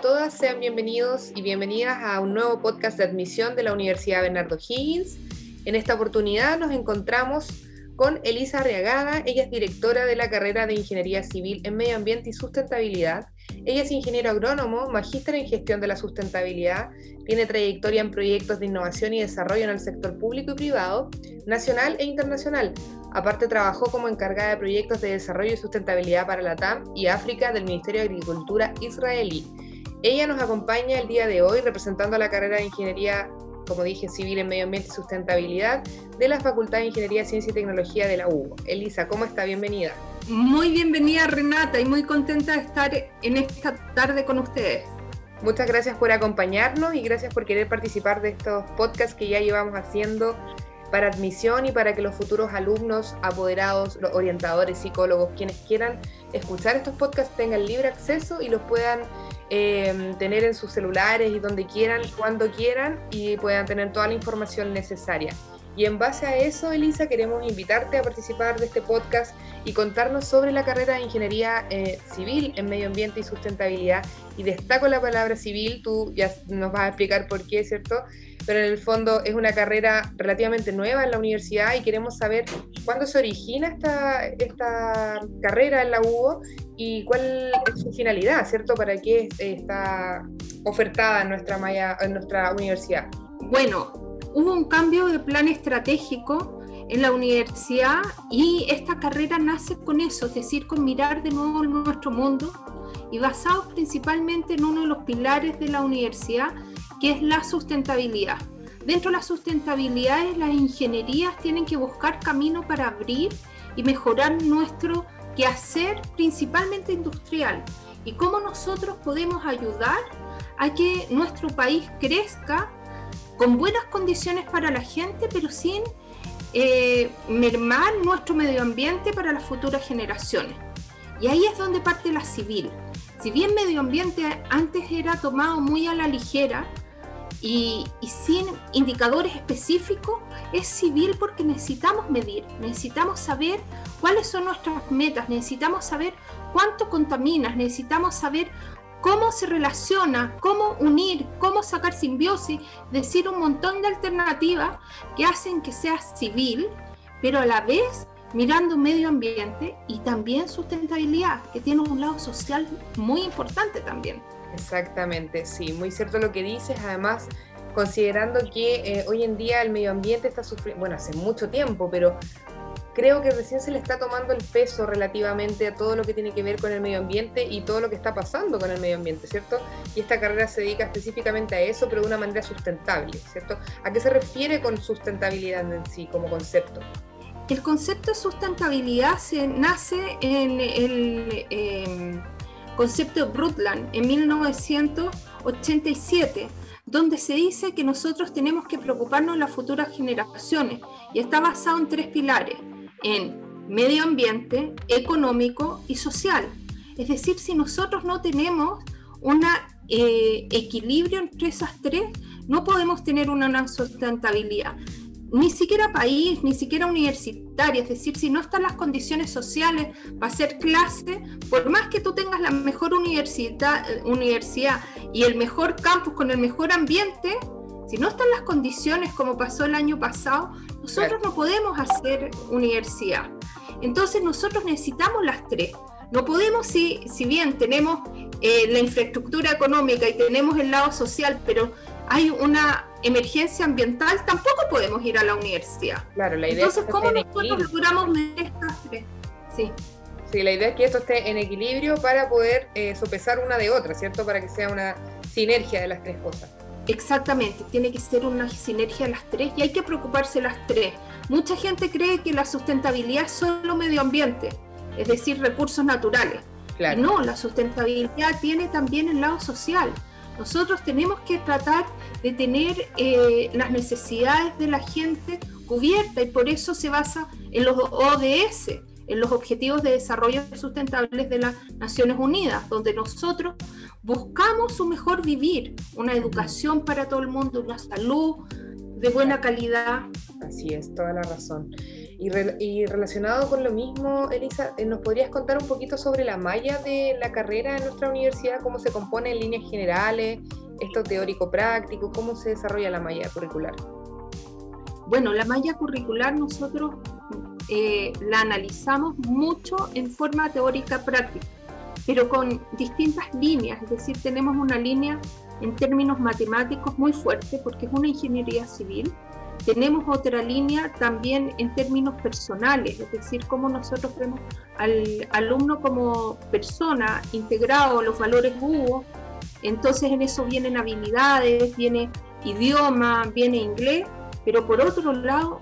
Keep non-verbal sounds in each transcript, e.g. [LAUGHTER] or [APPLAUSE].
todas, sean bienvenidos y bienvenidas a un nuevo podcast de admisión de la Universidad Bernardo Higgins. En esta oportunidad nos encontramos con Elisa Arriagada, ella es directora de la carrera de Ingeniería Civil en Medio Ambiente y Sustentabilidad. Ella es ingeniero agrónomo, magíster en gestión de la sustentabilidad, tiene trayectoria en proyectos de innovación y desarrollo en el sector público y privado, nacional e internacional. Aparte trabajó como encargada de proyectos de desarrollo y sustentabilidad para la TAM y África del Ministerio de Agricultura israelí. Ella nos acompaña el día de hoy representando a la carrera de Ingeniería, como dije, Civil en Medio Ambiente y Sustentabilidad de la Facultad de Ingeniería, Ciencia y Tecnología de la UBO. Elisa, ¿cómo está? Bienvenida. Muy bienvenida Renata y muy contenta de estar en esta tarde con ustedes. Muchas gracias por acompañarnos y gracias por querer participar de estos podcasts que ya llevamos haciendo para admisión y para que los futuros alumnos, apoderados, los orientadores, psicólogos, quienes quieran escuchar estos podcasts tengan libre acceso y los puedan eh, tener en sus celulares y donde quieran, cuando quieran y puedan tener toda la información necesaria. Y en base a eso, Elisa, queremos invitarte a participar de este podcast y contarnos sobre la carrera de Ingeniería eh, Civil en Medio Ambiente y Sustentabilidad. Y destaco la palabra civil, tú ya nos vas a explicar por qué, ¿cierto? Pero en el fondo es una carrera relativamente nueva en la universidad y queremos saber cuándo se origina esta, esta carrera en la UBO y cuál es su finalidad, ¿cierto? ¿Para qué está ofertada en nuestra, en nuestra universidad? Bueno, hubo un cambio de plan estratégico en la universidad y esta carrera nace con eso, es decir, con mirar de nuevo nuestro mundo y basados principalmente en uno de los pilares de la universidad, que es la sustentabilidad. Dentro de la sustentabilidad, las ingenierías tienen que buscar camino para abrir y mejorar nuestro quehacer, principalmente industrial, y cómo nosotros podemos ayudar a que nuestro país crezca con buenas condiciones para la gente, pero sin eh, mermar nuestro medio ambiente para las futuras generaciones. Y ahí es donde parte la civil. Si bien medio ambiente antes era tomado muy a la ligera y, y sin indicadores específicos, es civil porque necesitamos medir, necesitamos saber cuáles son nuestras metas, necesitamos saber cuánto contaminas, necesitamos saber cómo se relaciona, cómo unir, cómo sacar simbiosis, decir un montón de alternativas que hacen que sea civil, pero a la vez mirando medio ambiente y también sustentabilidad, que tiene un lado social muy importante también. Exactamente, sí, muy cierto lo que dices, además considerando que eh, hoy en día el medio ambiente está sufriendo, bueno, hace mucho tiempo, pero creo que recién se le está tomando el peso relativamente a todo lo que tiene que ver con el medio ambiente y todo lo que está pasando con el medio ambiente, ¿cierto? Y esta carrera se dedica específicamente a eso, pero de una manera sustentable, ¿cierto? ¿A qué se refiere con sustentabilidad en sí como concepto? El concepto de sustentabilidad se nace en el em, concepto de Brundtland en 1987 donde se dice que nosotros tenemos que preocuparnos de las futuras generaciones y está basado en tres pilares en medio ambiente, económico y social. Es decir, si nosotros no tenemos un eh, equilibrio entre esas tres, no podemos tener una sustentabilidad. Ni siquiera país, ni siquiera universitaria, es decir, si no están las condiciones sociales para hacer clase, por más que tú tengas la mejor universidad, universidad y el mejor campus con el mejor ambiente, si no están las condiciones como pasó el año pasado, nosotros no podemos hacer universidad. Entonces nosotros necesitamos las tres. No podemos, si, si bien tenemos eh, la infraestructura económica y tenemos el lado social, pero hay una emergencia ambiental, tampoco podemos ir a la universidad. Claro, la idea Entonces, ¿cómo nosotros logramos estas tres? Sí. Sí, la idea es que esto esté en equilibrio para poder eh, sopesar una de otra, ¿cierto? Para que sea una sinergia de las tres cosas. Exactamente, tiene que ser una sinergia de las tres y hay que preocuparse las tres. Mucha gente cree que la sustentabilidad es solo medio ambiente, es decir, recursos naturales. No, la sustentabilidad tiene también el lado social. Nosotros tenemos que tratar de tener eh, las necesidades de la gente cubiertas y por eso se basa en los ODS, en los Objetivos de Desarrollo Sustentables de las Naciones Unidas, donde nosotros buscamos un mejor vivir, una educación para todo el mundo, una salud de buena calidad. Así es, toda la razón. Y, relacionado con lo mismo, Elisa, eh, ¿nos podrías contar un poquito sobre la malla de la carrera en nuestra universidad? ¿Cómo se compone en líneas generales? ¿Esto teórico-práctico? ¿Cómo se desarrolla la malla curricular? Bueno, la malla curricular nosotros eh, la analizamos mucho en forma teórica-práctica, pero con distintas líneas, es decir, tenemos una línea en términos matemáticos muy fuerte porque es una ingeniería civil, tenemos otra línea también en términos personales, es decir, cómo nosotros vemos al alumno como persona integrado, los valores hubo. Entonces en eso vienen habilidades, viene idioma, viene inglés, pero por otro lado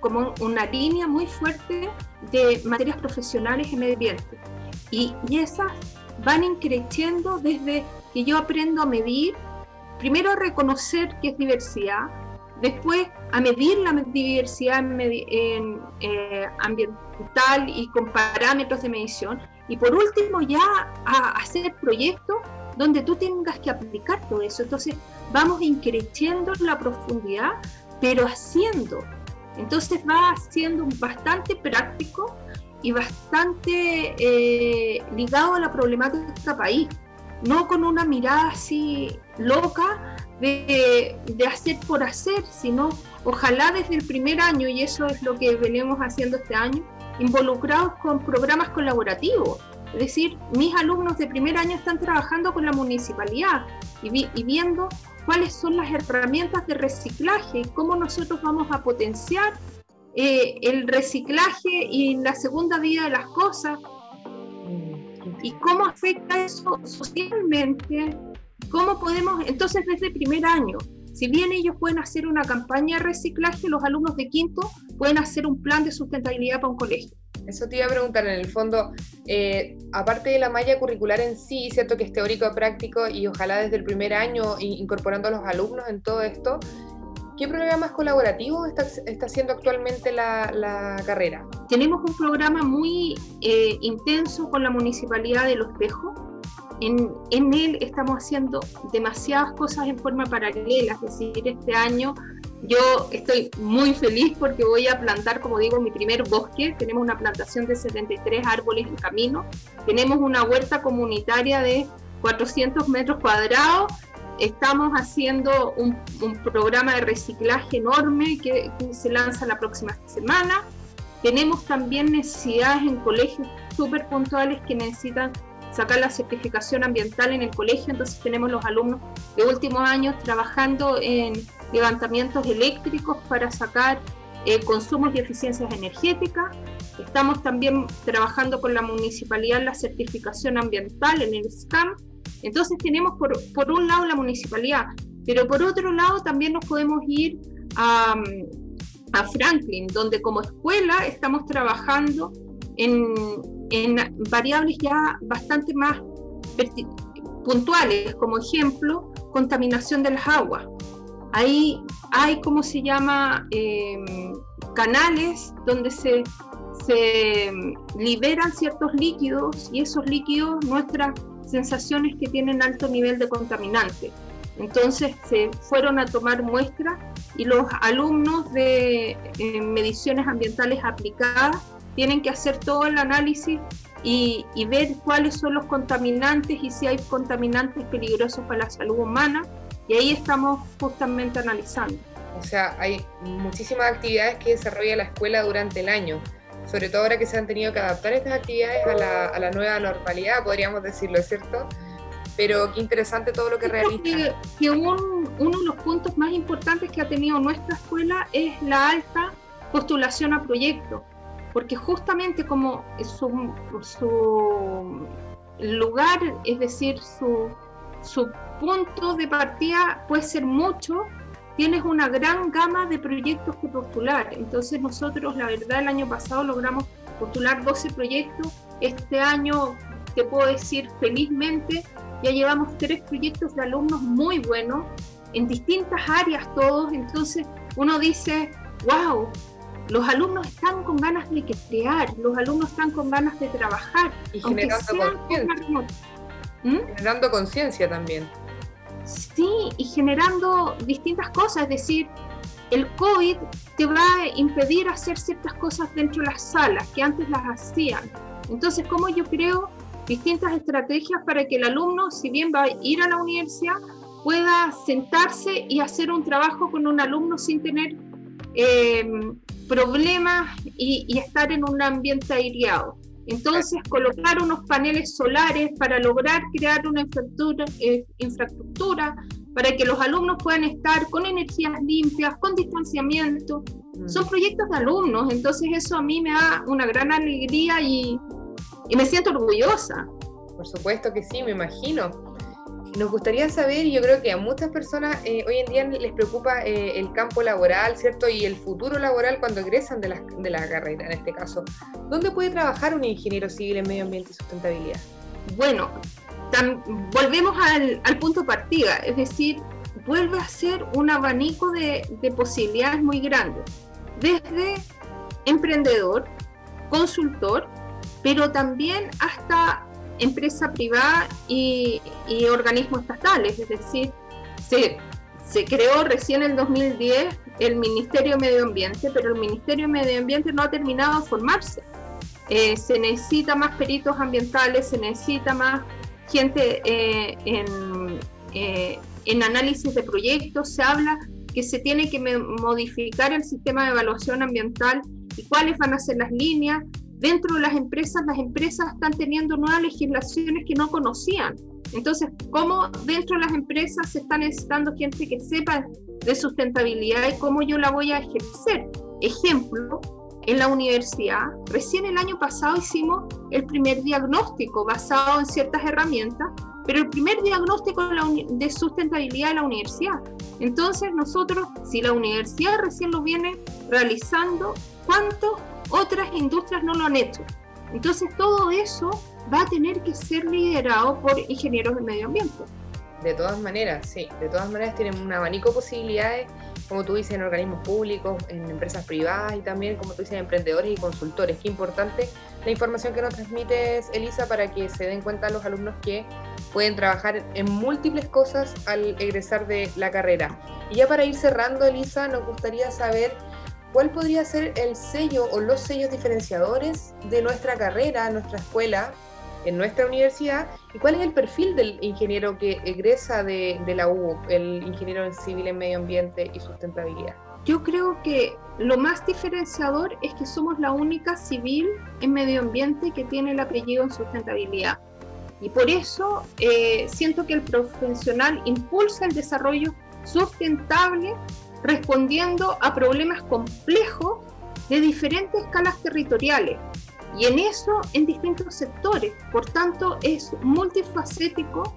como una línea muy fuerte de materias profesionales en medio ambiente. Y, y esas van increciendo desde que yo aprendo a medir primero a reconocer que es diversidad, después a medir la diversidad en, eh, ambiental y con parámetros de medición, y por último ya a hacer proyectos donde tú tengas que aplicar todo eso. Entonces vamos increciendo la profundidad, pero haciendo. Entonces va siendo bastante práctico y bastante eh, ligado a la problemática país no con una mirada así loca de, hacer por hacer, sino ojalá desde el primer año, y eso es lo que venimos haciendo este año, involucrados con programas colaborativos. Es decir, mis alumnos de primer año están trabajando con la municipalidad y, viendo cuáles son las herramientas de reciclaje, cómo nosotros vamos a potenciar eh, el reciclaje y la segunda vida de las cosas, ¿Y cómo afecta eso socialmente? ¿Cómo podemos, entonces desde el primer año, si bien ellos pueden hacer una campaña de reciclaje, los alumnos de quinto pueden hacer un plan de sustentabilidad para un colegio? Eso te iba a preguntar, en el fondo, eh, aparte de la malla curricular en sí, cierto que es teórico práctico y ojalá desde el primer año incorporando a los alumnos en todo esto, ¿Qué programas colaborativos está, está haciendo actualmente la, carrera? Tenemos un programa muy eh, intenso con la Municipalidad de Los Espejos. En, en, él estamos haciendo demasiadas cosas en forma paralela, es decir, este año yo estoy muy feliz porque voy a plantar, como digo, mi primer bosque. Tenemos una plantación de 73 árboles en camino. Tenemos una huerta comunitaria de 400 metros cuadrados Estamos haciendo un, programa de reciclaje enorme que, se lanza la próxima semana. Tenemos también necesidades en colegios súper puntuales que necesitan sacar la certificación ambiental en el colegio, entonces tenemos los alumnos de últimos años trabajando en levantamientos eléctricos para sacar eh, consumos y eficiencias energéticas. Estamos también trabajando con la municipalidad en la certificación ambiental en el SCAM entonces tenemos por, por un lado la municipalidad, pero por otro lado también nos podemos ir a, a Franklin, donde como escuela estamos trabajando en, en variables ya bastante más puntuales, como ejemplo, contaminación de las aguas. Ahí hay, ¿cómo se llama?, em, canales donde se, se liberan ciertos líquidos y esos líquidos nuestras sensaciones que tienen alto nivel de contaminante. Entonces se fueron a tomar muestras y los alumnos de mediciones ambientales aplicadas tienen que hacer todo el análisis y, y, ver cuáles son los contaminantes y si hay contaminantes peligrosos para la salud humana. Y ahí estamos justamente analizando. O sea, hay muchísimas actividades que desarrolla la escuela durante el año sobre todo ahora que se han tenido que adaptar estas actividades a la, a la nueva normalidad, podríamos decirlo, ¿cierto? Pero qué interesante todo lo que realiza. Que, uno de los puntos más importantes que ha tenido nuestra escuela es la alta postulación a proyectos, porque justamente como su, su lugar, es decir, su, su punto de partida puede ser mucho, tienes una gran gama de proyectos que postular. Entonces nosotros, la verdad, el año pasado logramos postular 12 proyectos. Este año, te puedo decir felizmente, ya llevamos tres proyectos de alumnos muy buenos, en distintas áreas todos. Entonces uno dice, wow, los alumnos están con ganas de crear, los alumnos están con ganas de trabajar. Y generando conciencia. ¿Mm? Generando conciencia también. Sí, y generando distintas cosas, es decir, el COVID te va a impedir hacer ciertas cosas dentro de las salas que antes las hacían. Entonces, ¿cómo yo creo distintas estrategias para que el alumno, si bien va a ir a la universidad, pueda sentarse y hacer un trabajo con un alumno sin tener eh, problemas y, estar en un ambiente aireado. Entonces, colocar unos paneles solares para lograr crear una infraestructura, eh, infraestructura para que los alumnos puedan estar con energías limpias, con distanciamiento. Mm. Son proyectos de alumnos, entonces eso a mí me da una gran alegría y, y me siento orgullosa. Por supuesto que sí, me imagino. Nos gustaría saber, y yo creo que a muchas personas eh, hoy en día les preocupa eh, el campo laboral, ¿cierto? Y el futuro laboral cuando egresan de la, de la carrera, en este caso. ¿Dónde puede trabajar un ingeniero civil en medio ambiente y sustentabilidad? Bueno, volvemos al, al, punto partida, es decir, vuelve a ser un abanico de, de posibilidades muy grandes, desde emprendedor, consultor, pero también hasta empresa privada y, organismos estatales, es decir, se, se creó recién en 2010 el Ministerio de Medio Ambiente, pero el Ministerio de Medio Ambiente no ha terminado de formarse. Eh, se necesita más peritos ambientales, se necesita más gente eh, en, eh, en análisis de proyectos, se habla que se tiene que modificar el sistema de evaluación ambiental y cuáles van a ser las líneas, dentro de las empresas, las empresas están teniendo nuevas legislaciones que no conocían. Entonces, ¿cómo dentro de las empresas se está necesitando gente que sepa de sustentabilidad y cómo yo la voy a ejercer? Ejemplo, en la universidad, recién el año pasado hicimos el primer diagnóstico basado en ciertas herramientas, pero el primer diagnóstico de sustentabilidad de la universidad. Entonces nosotros, si la universidad recién lo viene realizando, ¿cuántos otras industrias no lo han hecho. Entonces todo eso va a tener que ser liderado por ingenieros de medio ambiente. De todas maneras, sí, de todas maneras tienen un abanico de posibilidades, como tú dices, en organismos públicos, en empresas privadas y también, como tú dices, en emprendedores y consultores. Qué importante la información que nos transmites, Elisa, para que se den cuenta los alumnos que pueden trabajar en múltiples cosas al egresar de la carrera. Y ya para ir cerrando, Elisa, nos gustaría saber ¿cuál podría ser el sello o los sellos diferenciadores de nuestra carrera, nuestra escuela, en nuestra universidad? ¿Y cuál es el perfil del ingeniero que egresa de, la U, el ingeniero en civil en medio ambiente y sustentabilidad? Yo creo que lo más diferenciador es que somos la única civil en medio ambiente que tiene el apellido en sustentabilidad. Y por eso eh, siento que el profesional impulsa el desarrollo sustentable respondiendo a problemas complejos de diferentes escalas territoriales y en eso en distintos sectores. Por tanto, es multifacético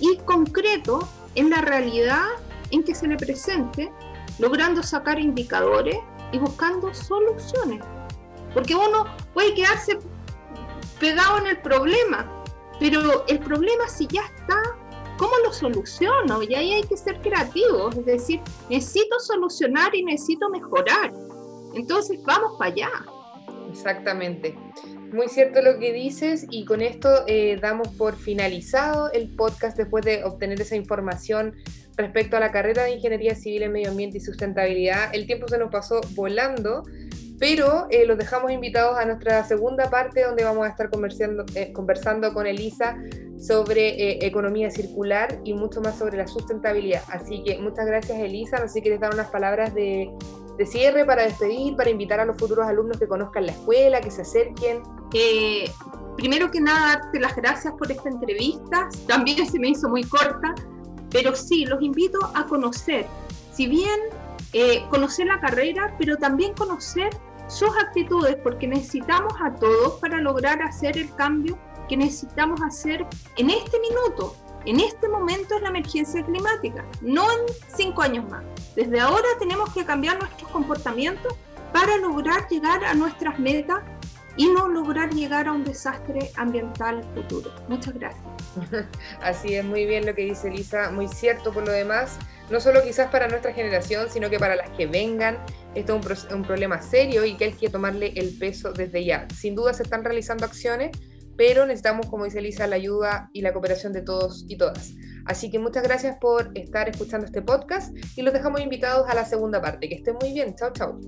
y concreto en la realidad en que se le presente, logrando sacar indicadores y buscando soluciones. Porque uno puede quedarse pegado en el problema, pero el problema si ya está ¿cómo soluciono? Y ahí hay que ser creativos, es decir, necesito solucionar y necesito mejorar. Entonces, vamos para allá. Exactamente. Muy cierto lo que dices y con esto eh, damos por finalizado el podcast después de obtener esa información respecto a la carrera de Ingeniería Civil en Medio Ambiente y Sustentabilidad. El tiempo se nos pasó volando, pero eh, los dejamos invitados a nuestra segunda parte donde vamos a estar conversando, eh, conversando con Elisa sobre eh, economía circular y mucho más sobre la sustentabilidad. Así que muchas gracias Elisa, sé si quieres dar unas palabras de, cierre para despedir, para invitar a los futuros alumnos que conozcan la escuela, que se acerquen. Eh, primero que nada, darte las gracias por esta entrevista, también se me hizo muy corta, pero sí, los invito a conocer, si bien eh, conocer la carrera, pero también conocer sus actitudes, porque necesitamos a todos para lograr hacer el cambio que necesitamos hacer en este minuto, en este momento es la emergencia climática, no en cinco años más. Desde ahora tenemos que cambiar nuestros comportamientos para lograr llegar a nuestras metas y no lograr llegar a un desastre ambiental futuro. Muchas gracias. [LAUGHS] Así es, muy bien lo que dice Lisa, muy cierto por lo demás, no solo quizás para nuestra generación, sino que para las que vengan. Esto es un, problema serio y que hay que tomarle el peso desde ya. Sin duda se están realizando acciones, pero necesitamos, como dice Elisa, la ayuda y la cooperación de todos y todas. Así que muchas gracias por estar escuchando este podcast y los dejamos invitados a la segunda parte. Que estén muy bien. Chao, chao.